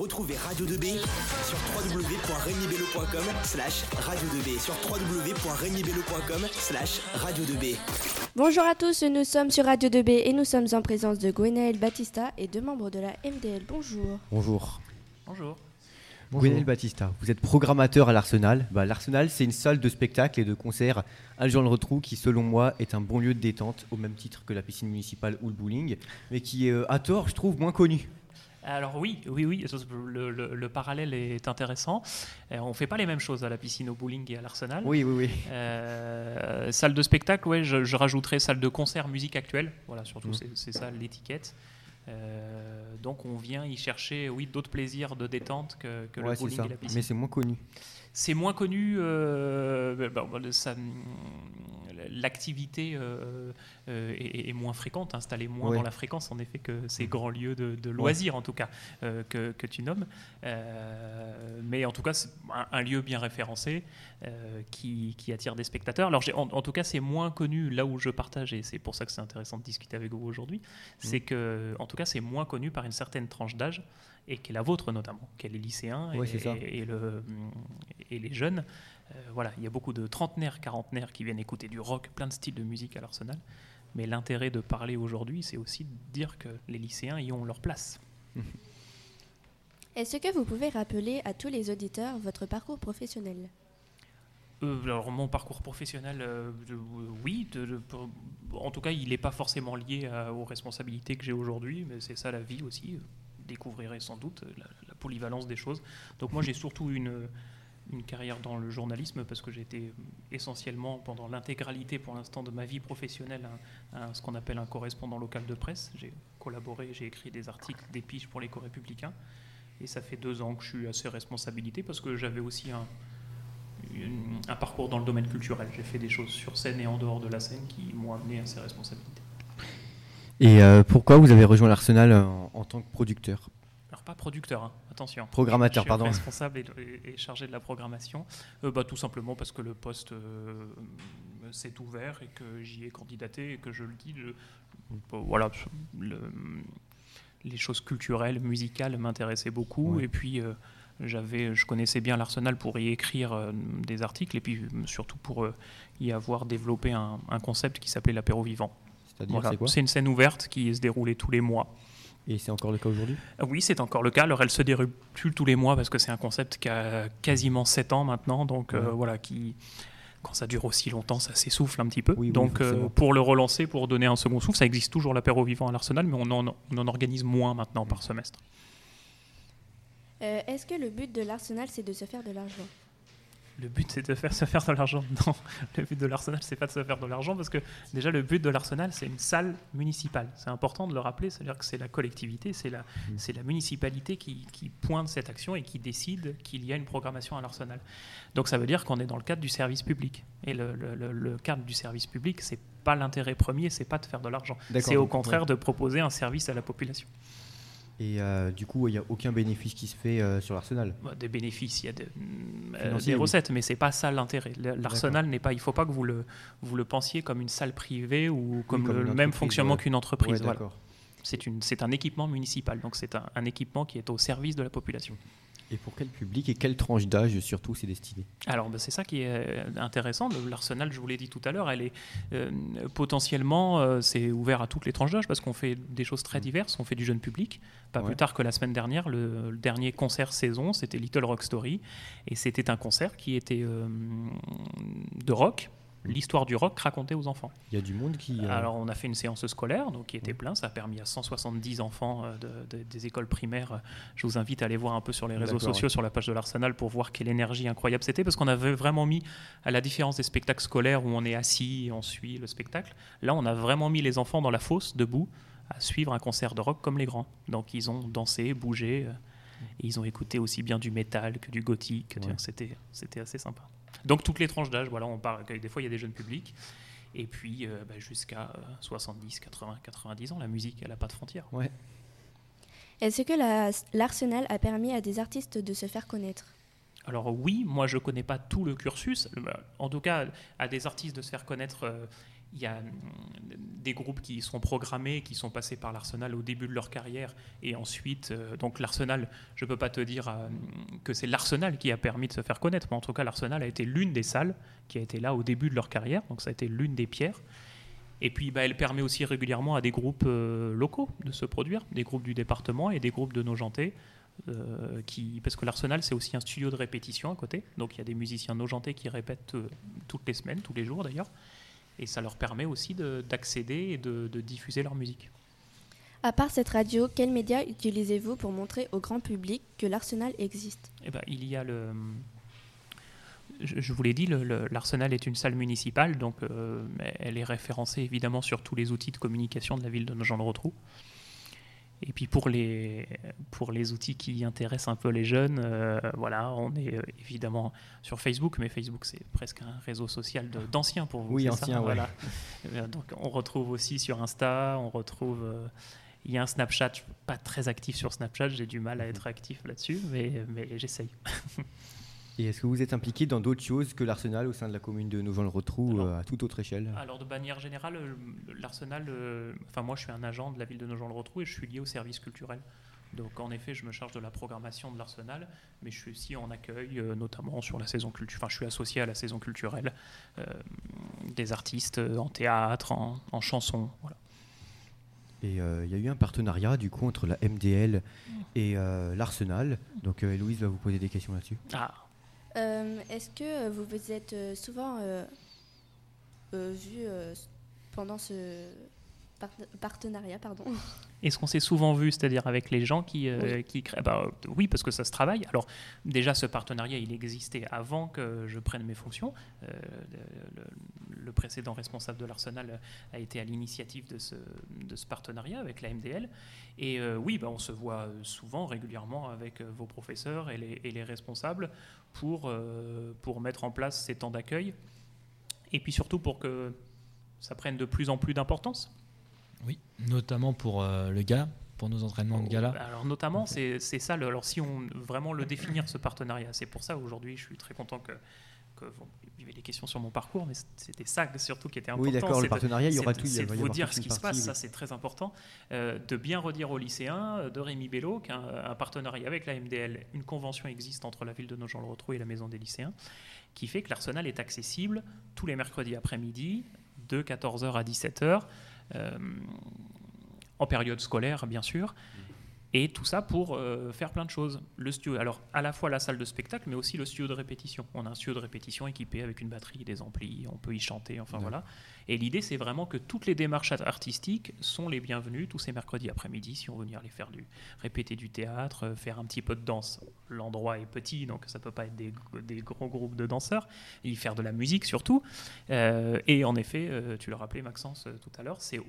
Retrouvez Radio 2B sur www.regnibello.com slash radio 2B sur www.regnibello.com slash radio 2B. Bonjour à tous, nous sommes sur Radio 2B et nous sommes en présence de Gwenaël Batista et deux membres de la MDL. Bonjour. Bonjour. Bonjour. Gwenaël Batista, vous êtes programmateur à l'Arsenal. Bah, L'Arsenal, c'est une salle de spectacle et de concert à Jean le Retrou qui, selon moi, est un bon lieu de détente, au même titre que la piscine municipale ou le bowling, mais qui est, euh, à tort, je trouve, moins connu. Alors oui, oui, oui, le, le- le parallèle est intéressant. Euh, on fait pas les mêmes choses à la piscine, au bowling et à l'Arsenal. Oui, oui, oui. Euh, salle de spectacle, ouais, je, je rajouterais salle de concert, musique actuelle. Voilà, surtout Mhm. c'est- ça l'étiquette. Euh, donc on vient y chercher, oui, d'autres plaisirs de détente que, que Ouais, le bowling et la piscine. Mais c'est moins connu. C'est moins connu. euh, bah, bah, ça- L'activité euh, euh, est, est moins fréquente, installée moins Ouais. dans la fréquence, en effet, que ces Mhm. grands lieux de, de loisirs, en tout cas, que, que tu nommes. Mais en tout cas, c'est un, un lieu bien référencé qui, qui attire des spectateurs. Alors, en, en tout cas, c'est moins connu là où je partage, et c'est pour ça que c'est intéressant de discuter avec vous aujourd'hui. C'est que, en tout cas, c'est moins connu par une certaine tranche d'âge, et qui est la vôtre notamment, qui est les lycéens Ouais, et, c'est ça. et- et le, et les jeunes. Euh, voilà, il y a beaucoup de trentenaires, quarantenaires qui viennent écouter du rock, plein de styles de musique à l'Arsenal. Mais l'intérêt de parler aujourd'hui, c'est aussi de dire que les lycéens y ont leur place. Est-ce que vous pouvez rappeler à tous les auditeurs votre parcours professionnel? Euh, alors mon parcours professionnel, euh, oui, de- de- pour- en tout cas, il n'est pas forcément lié à- aux responsabilités que j'ai aujourd'hui, mais c'est ça la vie aussi. Découvrirez sans doute la, la polyvalence des choses. Donc moi, j'ai surtout une, une carrière dans le journalisme parce que j'ai été essentiellement pendant l'intégralité pour l'instant de ma vie professionnelle un- ce qu'on appelle un correspondant local de presse. J'ai collaboré, j'ai écrit des articles, des piges pour l'éco républicain. Et ça fait deux ans que je suis à ces responsabilités parce que j'avais aussi un, un parcours dans le domaine culturel. J'ai fait des choses sur scène et en dehors de la scène qui m'ont amené à ces responsabilités. Et euh, pourquoi vous avez rejoint l'Arsenal en, en tant que producteur Alors pas producteur, hein, attention. Programmateur, Je suis pardon. responsable et, et- et chargé de la programmation. Euh, bah, tout simplement parce que le poste euh, s'est ouvert et que j'y ai candidaté et que je le dis, je- bon, voilà, le- les choses culturelles, musicales m'intéressaient beaucoup. Ouais. Et puis euh, j'avais, je connaissais bien l'Arsenal pour y écrire euh, des articles et puis euh, surtout pour euh, y avoir développé un, un concept qui s'appelait l'apéro vivant. C'est-à-dire, Voilà. c'est quoi C'est une scène ouverte qui se déroulait tous les mois. Et c'est encore le cas aujourd'hui? Oui, c'est encore le cas. Alors, elle se déroule plus tous les mois parce que c'est un concept qui a quasiment 7 ans maintenant. Donc, euh, voilà, qui, quand ça dure aussi longtemps, ça s'essouffle un petit peu. Oui, oui, donc, euh, pour le relancer, pour donner un second souffle, ça existe toujours l'apéro vivant à l'Arsenal, mais on en, on en organise moins maintenant par semestre. Euh, Est-ce que le but de l'Arsenal, c'est de se faire de l'argent? Le but, c'est de faire se faire de l'argent. Non, le but de l'Arsenal, c'est pas de se faire de l'argent parce que déjà, le but de l'Arsenal, c'est une salle municipale. C'est important de le rappeler, c'est-à-dire que c'est la collectivité, c'est la, c'est la municipalité qui, qui pointe cette action et qui décide qu'il y a une programmation à l'Arsenal. Donc ça veut dire qu'on est dans le cadre du service public. Et le, le- le- le cadre du service public, c'est pas l'intérêt premier, c'est pas de faire de l'argent. C'est au contraire ouais. de proposer un service à la population. Et euh, du coup, il n'y a aucun bénéfice qui se fait euh, sur l'Arsenal Bah, Des bénéfices, il y a de- euh, des oui. recettes, mais c'est pas ça l'intérêt. L'Arsenal n'est pas. Il faut pas que vous le vous le pensiez comme une salle privée ou comme, comme le, même fonctionnement qu'une entreprise. Ouais, voilà. C'est un équipement municipal, donc c'est un, un équipement qui est au service de la population. Et pour quel public et quelle tranche d'âge surtout c'est destiné? Alors, bah, c'est ça qui est euh, intéressant. L'Arsenal, je vous l'ai dit tout à l'heure, elle est euh, potentiellement, euh, c'est ouvert à toutes les tranches d'âge parce qu'on fait des choses très diverses. On fait du jeune public. Pas Ouais. plus tard que la semaine dernière, le, le dernier concert saison, c'était Little Rock Story, et c'était un concert qui était euh, de rock, l'histoire du rock racontée aux enfants. Il y a du monde qui. euh, Alors, on a fait une séance scolaire, donc qui était plein. Ça a permis à 170 enfants euh, de- de- des écoles primaires. Je vous invite à aller voir un peu sur les réseaux sociaux, ouais. sur la page de l'Arsenal, pour voir quelle énergie incroyable c'était, parce qu'on avait vraiment mis, à la différence des spectacles scolaires où on est assis et on suit le spectacle, là, on a vraiment mis les enfants dans la fosse, debout, à suivre un concert de rock comme les grands. Donc, ils ont dansé, bougé, euh, et ils ont écouté aussi bien du métal que du gothique. Ouais. C'était assez sympa. Donc, toutes les tranches d'âge, voilà, on parle. Des fois, il y a des jeunes publics. Et puis euh, bah, jusqu'à euh, 70, 80, 90 ans, la musique, elle n'a pas de frontières. Ouais. Est-ce que la- l'Arsenal a permis à des artistes de se faire connaître? Alors oui, moi je connais pas tout le cursus. Bah, En tout cas, à des artistes de se faire connaître, euh, il y a hum, des groupes qui sont programmés, qui sont passés par l'Arsenal au début de leur carrière, et ensuite, euh, donc l'Arsenal, je ne peux pas te dire euh, que c'est l'Arsenal qui a permis de se faire connaître, mais en tout cas, l'Arsenal a été l'une des salles qui a été là au début de leur carrière, donc ça a été l'une des pierres. Et puis, bah, elle permet aussi régulièrement à des groupes euh, locaux de se produire, des groupes du département et des groupes de Nogentais. Euh, parce que l'Arsenal, c'est aussi un studio de répétition à côté. Donc, il y a des musiciens nogentais qui répètent toutes les semaines, tous les jours d'ailleurs. Et ça leur permet aussi de- d'accéder et de, de diffuser leur musique. À part cette radio, quels médias utilisez-vous pour montrer au grand public que l'Arsenal existe? Eh ben, il y a le. Je, vous l'ai dit, l'Arsenal est une salle municipale, donc euh, elle est référencée évidemment sur tous les outils de communication de la ville de Nogent-le-Rotrou. Et puis pour les, pour les outils qui intéressent un peu les jeunes, euh, voilà, on est euh, évidemment sur Facebook, mais Facebook c'est presque un réseau social d'anciens pour vous. Oui, c'est ça ancien, ouais. voilà. Euh, Donc on retrouve aussi sur Insta, on retrouve. euh, il y a un Snapchat, je suis pas très actif sur Snapchat, j'ai du mal à être actif là-dessus, mais, mais j'essaye. Et est-ce que vous êtes impliqué dans d'autres choses que l'Arsenal au sein de la commune de Nogent-le-Rotrou euh, à toute autre échelle Alors de manière générale, euh, l'Arsenal, euh, enfin moi je suis un agent de la ville de Nogent-le-Rotrou et je suis lié au service culturel. Donc en effet, je me charge de la programmation de l'Arsenal, mais je suis aussi en accueil, euh, notamment sur la saison culturelle. Enfin, je suis associé à la saison culturelle des artistes en théâtre, en, en chanson. Voilà. Et euh, il y a eu un partenariat du coup entre la MDL et euh, l'Arsenal. Donc euh, Héloïse va vous poser des questions là-dessus. Ah, Est-ce que vous vous êtes euh, souvent euh, euh, vu euh, pendant ce partenariat pardon Est-ce qu'on s'est souvent vu, c'est-à-dire avec les gens qui, euh, qui créent bah, Oui, parce que ça se travaille. Alors, déjà, ce partenariat, il existait avant que je prenne mes fonctions. Euh, le, précédent responsable de l'Arsenal a été à l'initiative de ce, de ce partenariat avec la MDL. Et euh, oui, bah, on se voit souvent, régulièrement, avec vos professeurs et les, et les responsables pour, pour mettre en place ces temps d'accueil. Et puis surtout pour que ça prenne de plus en plus d'importance. Oui, notamment pour euh, le gala, pour nos entraînements de gala. Alors notamment, c'est c'est ça. le- alors si on vraiment le définir ce partenariat, c'est pour ça aujourd'hui, je suis très content que que bon, il y avait des questions sur mon parcours, mais c'était ça surtout qui était important. Oui, d'accord, le de- partenariat, il y aura tout. il C'est de vous dire ce qui se passe, oui. ça c'est très important, euh, de bien redire aux lycéens euh, de Rémi Bello qu'un un partenariat avec la MDL, une convention existe entre la ville de Nogent-le-Rotrou et la maison des lycéens, qui fait que l'Arsenal est accessible tous les mercredis après-midi, de 14h à 17h, euh, en période scolaire bien sûr. Et tout ça pour euh, faire plein de choses. Le studio, alors à la fois la salle de spectacle, mais aussi le studio de répétition. On a un studio de répétition équipé avec une batterie, des amplis, on peut y chanter, enfin voilà. Et l'idée, c'est vraiment que toutes les démarches artistiques sont les bienvenues tous ces mercredis après-midi, si on veut venir les faire du répéter du théâtre, euh, faire un petit peu de danse. L'endroit est petit, donc ça peut pas être des, des gros groupes de danseurs. Y faire de la musique surtout. Euh, et en effet, tu le rappelais Maxence tout à l'heure, c'est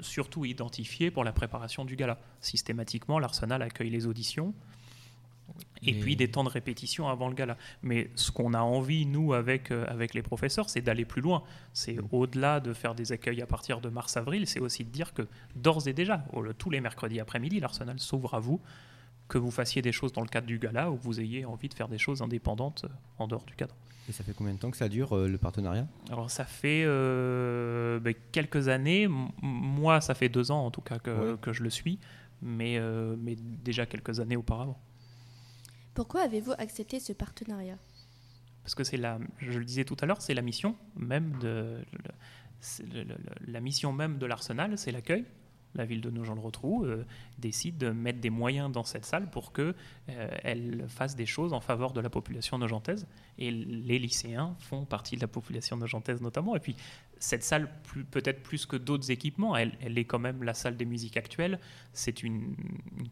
surtout identifié pour la préparation du gala. Systématiquement, l'Arsenal accueille les auditions et puis des temps de répétition avant le gala. Mais ce qu'on a envie, nous, avec, euh, avec les professeurs, c'est d'aller plus loin. C'est au-delà de faire des accueils à partir de mars-avril, c'est aussi de dire que d'ores et déjà, tous les mercredis après-midi, l'Arsenal s'ouvre à vous, que vous fassiez des choses dans le cadre du gala ou que vous ayez envie de faire des choses indépendantes euh, en dehors du cadre. Et ça fait combien de temps que ça dure euh, le partenariat? Alors ça fait euh, ben, quelques années, M- moi ça fait deux ans en tout cas que, Ouais. que je le suis, mais, euh, mais déjà quelques années auparavant. Pourquoi avez-vous accepté ce partenariat? Parce que c'est la, je le disais tout à l'heure, c'est la mission même de, le- le- la mission même de l'Arsenal, c'est l'accueil. La ville de Nogent-le-Rotrou euh, décide de mettre des moyens dans cette salle pour que euh, fasse des choses en faveur de la population nogentaise. Et les lycéens font partie de la population nogentaise notamment. Et puis cette salle, peut-être plus que d'autres équipements, elle, est quand même la salle des musiques actuelles. C'est une,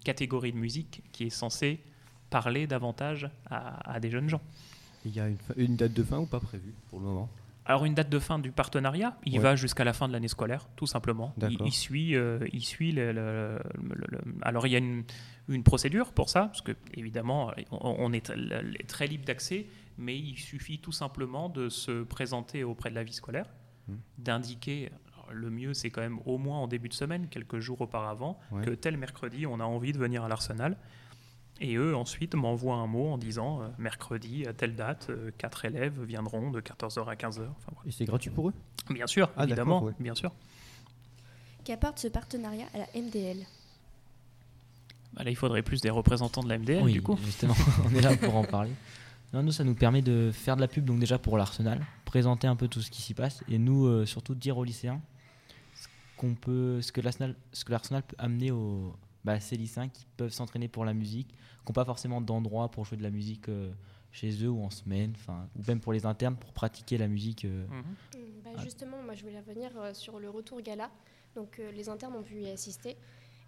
catégorie de musique qui est censée parler davantage à- des jeunes gens. Il y a une, une date de fin ou pas prévue pour le moment? Alors une date de fin du partenariat, il Ouais. va jusqu'à la fin de l'année scolaire, tout simplement. Il, D'accord. il suit, euh, il suit le, le- le- le- Alors il y a une, une procédure pour ça, parce que évidemment on, on est tr- très libre d'accès, mais il suffit tout simplement de se présenter auprès de la vie scolaire, Hmm. d'indiquer. Le mieux, c'est quand même au moins en début de semaine, quelques jours auparavant, Ouais. que tel mercredi, on a envie de venir à l'Arsenal. Et eux, ensuite, m'envoient un mot en disant euh, mercredi, à telle date, euh, quatre élèves viendront de 14h à 15h. Enfin, voilà. Et c'est gratuit pour eux? Bien sûr, Ah, évidemment, ouais. bien sûr. Qu'apporte ce partenariat à la MDL Bah, là, il faudrait plus des représentants de la MDL, oui, du coup. justement, on est là pour en parler. Non, nous, ça nous permet de faire de la pub, donc déjà pour l'Arsenal, présenter un peu tout ce qui s'y passe, et nous, euh, surtout, dire aux lycéens ce qu'on peut, ce que l'Arsenal, ce que l'Arsenal peut amener aux, bah, ces lycéens qui peuvent s'entraîner pour la musique, qui n'ont pas forcément d'endroit pour jouer de la musique euh, chez eux ou en semaine, enfin, ou même pour les internes pour pratiquer la musique. euh, Mhm. Mm, bah, Ah. Justement, moi je voulais revenir euh, sur le retour gala. Donc euh, les internes ont pu y assister.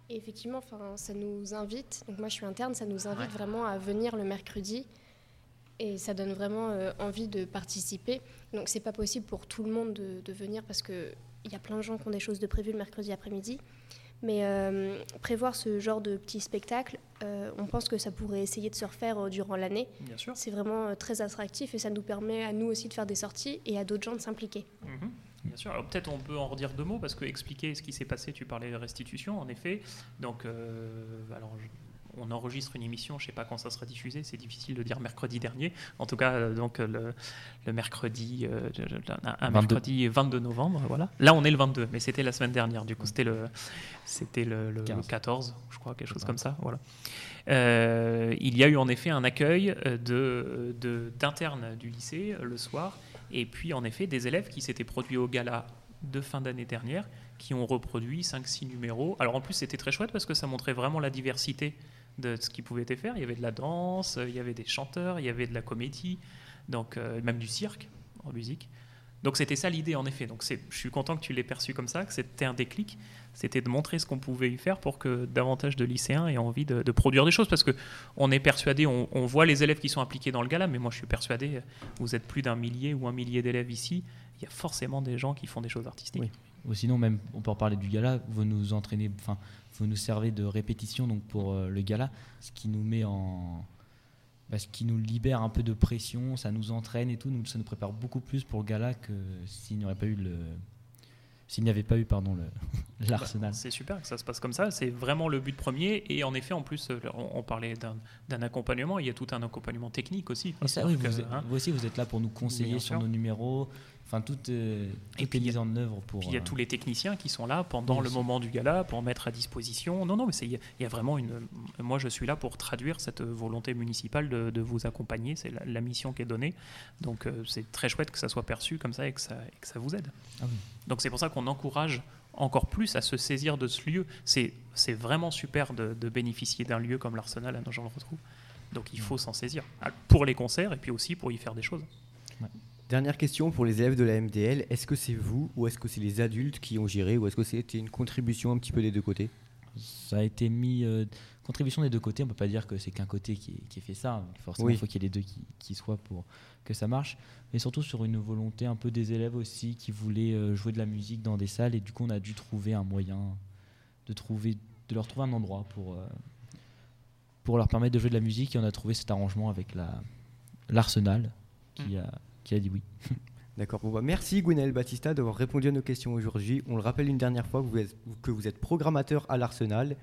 Et effectivement, enfin, ça nous invite, donc moi je suis interne, ça nous invite Ouais. vraiment à venir le mercredi. Et ça donne vraiment euh, envie de participer. Donc c'est pas possible pour tout le monde de, de venir parce qu'il y a plein de gens qui ont des choses de prévues le mercredi après-midi. Mais euh, prévoir ce genre de petit spectacle, euh, on pense que ça pourrait essayer de se refaire euh, durant l'année. Bien sûr. C'est vraiment très attractif et ça nous permet à nous aussi de faire des sorties et à d'autres gens de s'impliquer. Mhm. Bien sûr. Alors peut-être on peut en redire deux mots parce que expliquer ce qui s'est passé. Tu parlais de restitution, en effet. Donc, euh, alors. On enregistre une émission, je ne sais pas quand ça sera diffusé, c'est difficile de dire mercredi dernier. En tout cas, euh, donc euh, le, le mercredi, euh, un, un 22. mercredi 22 novembre, voilà. Là, on est le 22, mais c'était la semaine dernière. Du coup, c'était le, c'était le, le 15. 14, je crois, quelque chose Ouais. comme ça. Voilà. Euh, il y a eu en effet un accueil de, d'internes du lycée le soir, et puis en effet des élèves qui s'étaient produits au gala de fin d'année dernière, qui ont reproduit 5-6 numéros. Alors en plus c'était très chouette parce que ça montrait vraiment la diversité de ce qui pouvait être fait. Il y avait de la danse, il y avait des chanteurs, il y avait de la comédie, donc euh, même du cirque en musique. Donc c'était ça l'idée en effet. Donc je suis content que tu l'aies perçu comme ça, que c'était un déclic. C'était de montrer ce qu'on pouvait y faire pour que davantage de lycéens aient envie de, de produire des choses. Parce que on est persuadé, on, on voit les élèves qui sont impliqués dans le gala, mais moi je suis persuadé, vous êtes plus d'un millier ou un millier d'élèves ici, il y a forcément des gens qui font des choses artistiques. Oui. Ou sinon, même, on peut en parler du gala, vous nous entraînez, enfin, vous nous servez de répétition donc pour euh, le gala, ce qui nous met en. bah, ce qui nous libère un peu de pression, ça nous entraîne et tout, nous, ça nous prépare beaucoup plus pour le gala que s'il n'y aurait pas eu le. S'il n'y avait pas eu, pardon, le- l'Arsenal. Bah, C'est super que ça se passe comme ça. C'est vraiment le but premier. Et en effet, en plus, euh, on, on parlait d'un, accompagnement. Il y a tout un accompagnement technique aussi. Et ça, oui, C'est-à-dire vous, que, êtes- hein, vous aussi, vous êtes là pour nous conseiller sur nos numéros. Enfin, tout, euh, Et puis, en œuvre pour. Puis il y a euh, tous les techniciens qui sont là pendant Oui, le moment du gala pour mettre à disposition. Non, non, mais il y, a- il y a vraiment une. Moi, je suis là pour traduire cette volonté municipale de, de vous accompagner. C'est la, la mission qui est donnée. Donc, euh, c'est très chouette que ça soit perçu comme ça et que ça, et que ça vous aide. Ah oui. Donc, c'est pour ça qu'on encourage encore plus à se saisir de ce lieu. C'est vraiment super de, de bénéficier d'un lieu comme l'Arsenal à Nogent-le-Retrouve. Donc, il faut s'en saisir pour les concerts et puis aussi pour y faire des choses. Dernière question pour les élèves de la MDL. Est-ce que c'est vous ou est-ce que c'est les adultes qui ont géré ou est-ce que c'était une contribution un petit peu des deux côtés? Ça a été mis euh, contribution des deux côtés. On peut pas dire que c'est qu'un côté qui, qui ait fait ça. Forcément, Oui. il faut qu'il y ait les deux qui, qui soient pour que ça marche. Mais surtout sur une volonté un peu des élèves aussi qui voulaient euh, jouer de la musique dans des salles. Et du coup, on a dû trouver un moyen de, trouver, de leur trouver un endroit pour, euh, pour leur permettre de jouer de la musique. Et on a trouvé cet arrangement avec la- l'Arsenal qui, a, qui a dit oui. D'accord. Bon, bah, merci Gwenaël Battista d'avoir répondu à nos questions aujourd'hui. On le rappelle une dernière fois que vous êtes, que vous êtes programmateur à l'Arsenal.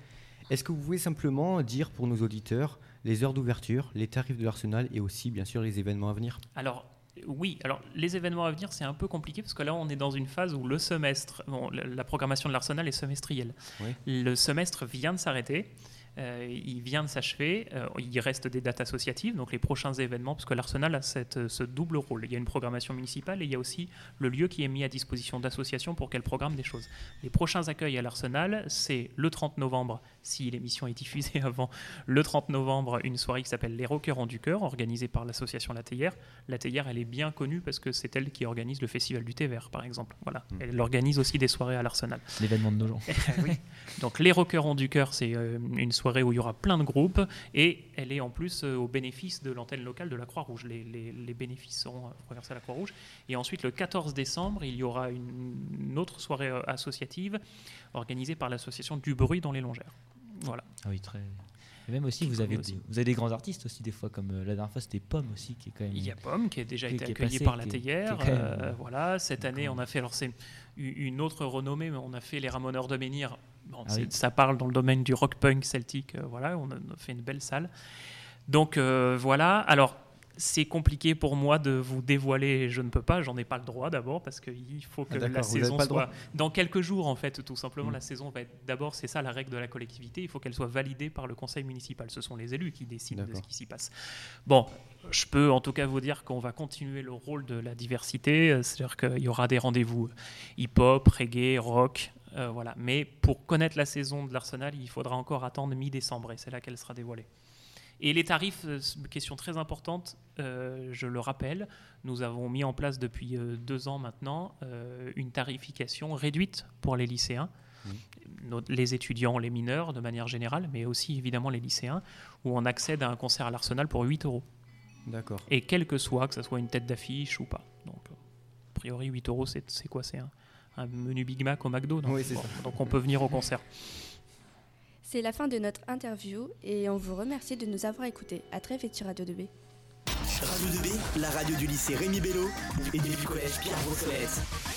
Est-ce que vous pouvez simplement dire pour nos auditeurs les heures d'ouverture, les tarifs de l'Arsenal et aussi bien sûr les événements à venir? Alors, oui, alors les événements à venir, c'est un peu compliqué parce que là, on est dans une phase où le semestre, bon, la, la programmation de l'Arsenal est semestrielle. Oui. Le semestre vient de s'arrêter. Euh, il vient de s'achever, euh, il reste des dates associatives, donc les prochains événements, parce que l'Arsenal a cette, ce double rôle. Il y a une programmation municipale et il y a aussi le lieu qui est mis à disposition d'associations pour qu'elles programment des choses. Les prochains accueils à l'Arsenal, c'est le 30 novembre, si l'émission est diffusée avant, le 30 novembre, une soirée qui s'appelle Les Rockers ont du cœur, organisée par l'association La Théière. La Théière, elle est bien connue parce que c'est elle qui organise le festival du thé vert, par exemple. Voilà. Mm. Elle organise aussi des soirées à l'Arsenal. L'événement de nos gens. Oui. Donc les Rockers ont du cœur, c'est euh, une soirée où il y aura plein de groupes et elle est en plus euh, au bénéfice de l'antenne locale de la Croix-Rouge. Les, les- les bénéfices seront euh, reversés à la Croix-Rouge. Et ensuite, le 14 décembre, il y aura une, une autre soirée euh, associative organisée par l'association Du Bruit dans les Longères. Voilà. Ah oui, très. Et même aussi, vous avez, aussi. des, vous avez des grands artistes aussi, des fois, comme euh, la dernière fois, c'était Pomme aussi, qui est quand même. Il y a Pomme qui a déjà Qui- été accueillie par la Théière. même, Euh, voilà, cette année, on a fait, alors c'est une autre renommée, mais on a fait les Ramoneurs de Menhir, Bon, Ah oui. Ça parle dans le domaine du rock punk celtique. euh, voilà, on a, fait une belle salle. Donc euh, voilà. Alors c'est compliqué pour moi de vous dévoiler. Je ne peux pas. J'en ai pas le droit d'abord parce qu'il faut que Ah, la vous avez saison soit droit. dans quelques jours en fait. Tout simplement, Mm. la saison va être d'abord. C'est ça la règle de la collectivité. Il faut qu'elle soit validée par le conseil municipal. Ce sont les élus qui décident de ce qui s'y passe. Bon, je peux en tout cas vous dire qu'on va continuer le rôle de la diversité, c'est-à-dire qu'il y aura des rendez-vous hip-hop, reggae, rock, euh, voilà. Mais pour connaître la saison de l'Arsenal, il faudra encore attendre mi-décembre et c'est là qu'elle sera dévoilée. Et les tarifs, euh, question très importante, euh, je le rappelle, nous avons mis en place depuis euh, deux ans maintenant une tarification réduite pour les lycéens, nos- les étudiants, les mineurs de manière générale, mais aussi évidemment les lycéens, où on accède à un concert à l'Arsenal pour 8 euros D'accord. et quel que soit, que ce soit une tête d'affiche ou pas. Donc, a priori, 8 euros, c'est c'est quoi C'est un, un menu Big Mac au McDo non Oui, c'est Bon, ça. Donc, on peut venir au concert. C'est la fin de notre interview et on vous remercie de nous avoir écoutés. À très vite sur Radio 2B. Radio 2B, la radio du lycée Rémi Bello et du collège Pierre Brossolette.